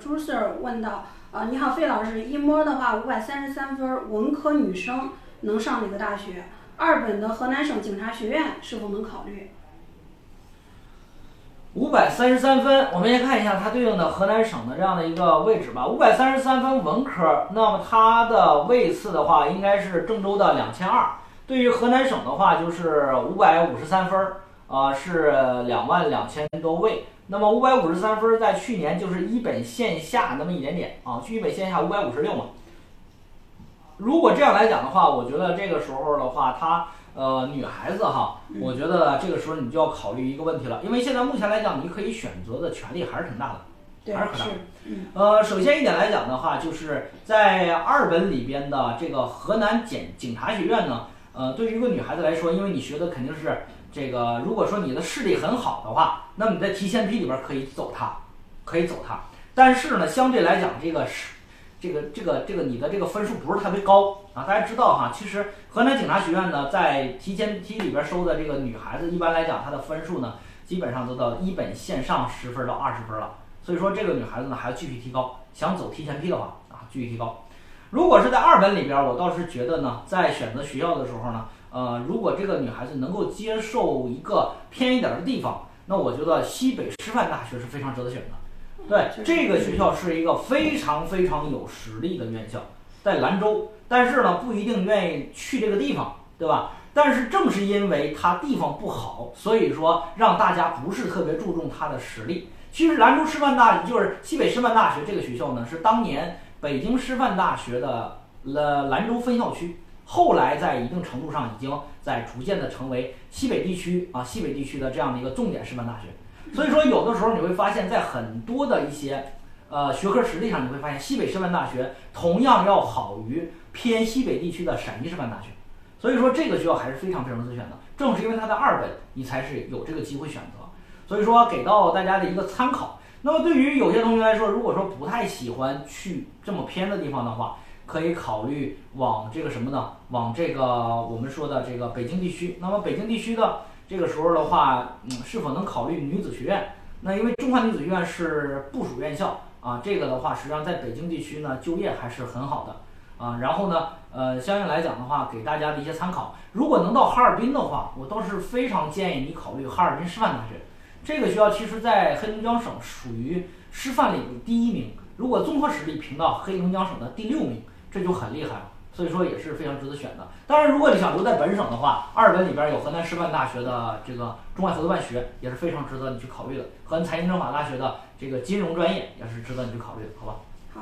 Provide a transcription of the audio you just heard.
朱 Sir 问到，呃，你好，费老师，一模的话五百三十三分，文科女生能上哪个大学？二本的河南省警察学院是否能考虑？五百三十三分，我们先看一下它对应的河南省的这样的一个位置吧。五百三十三分文科，那么它的位次的话，应该是郑州的两千二。对于河南省的话，就是五百五十三分，啊，是两万两千多位。那么五百五十三分，在去年就是一本线下那么一点点啊，去一本线下五百五十六嘛。如果这样来讲的话，我觉得这个时候的话，她。呃，女孩子哈，我觉得这个时候你就要考虑一个问题了，因为现在目前来讲，你可以选择的权利还是挺大的，还是很大。呃，首先一点来讲的话，就是在二本里边的这个河南检警察学院呢，呃，对于一个女孩子来说，因为你学的肯定是这个，如果说你的视力很好的话，那么你在提前批里边可以走它，可以走它。但是呢，相对来讲，这个是。这个这个这个你的这个分数不是特别高啊，大家知道哈，其实河南警察学院呢，在提前批里边收的这个女孩子，一般来讲她的分数呢，基本上都到一本线上十分到二十分了，所以说这个女孩子呢还要继续提高，想走提前批的话啊，继续提高。如果是在二本里边，我倒是觉得呢，在选择学校的时候呢，呃，如果这个女孩子能够接受一个偏一点的地方，那我觉得西北师范大学是非常值得选的。对，这个学校是一个非常非常有实力的院校，在兰州，但是呢不一定愿意去这个地方，对吧？但是正是因为它地方不好，所以说让大家不是特别注重它的实力。其实兰州师范大就是西北师范大学这个学校呢，是当年北京师范大学的呃兰州分校区，后来在一定程度上已经在逐渐的成为西北地区啊西北地区的这样的一个重点师范大学。所以说，有的时候你会发现在很多的一些呃学科实力上，你会发现西北师范大学同样要好于偏西北地区的陕西师范大学。所以说，这个学校还是非常非常值得选的。正是因为它的二本，你才是有这个机会选择。所以说，给到大家的一个参考。那么，对于有些同学来说，如果说不太喜欢去这么偏的地方的话，可以考虑往这个什么呢？往这个我们说的这个北京地区。那么，北京地区的。这个时候的话，嗯，是否能考虑女子学院？那因为中华女子学院是部属院校啊，这个的话，实际上在北京地区呢，就业还是很好的啊。然后呢，呃，相应来讲的话，给大家的一些参考。如果能到哈尔滨的话，我倒是非常建议你考虑哈尔滨师范大学。这个学校其实，在黑龙江省属于师范类的第一名，如果综合实力评到黑龙江省的第六名，这就很厉害了。所以说也是非常值得选的。当然，如果你想留在本省的话，二本里边有河南师范大学的这个中外合作办学，也是非常值得你去考虑的。河南财经政法大学的这个金融专业也是值得你去考虑的，好吧？好。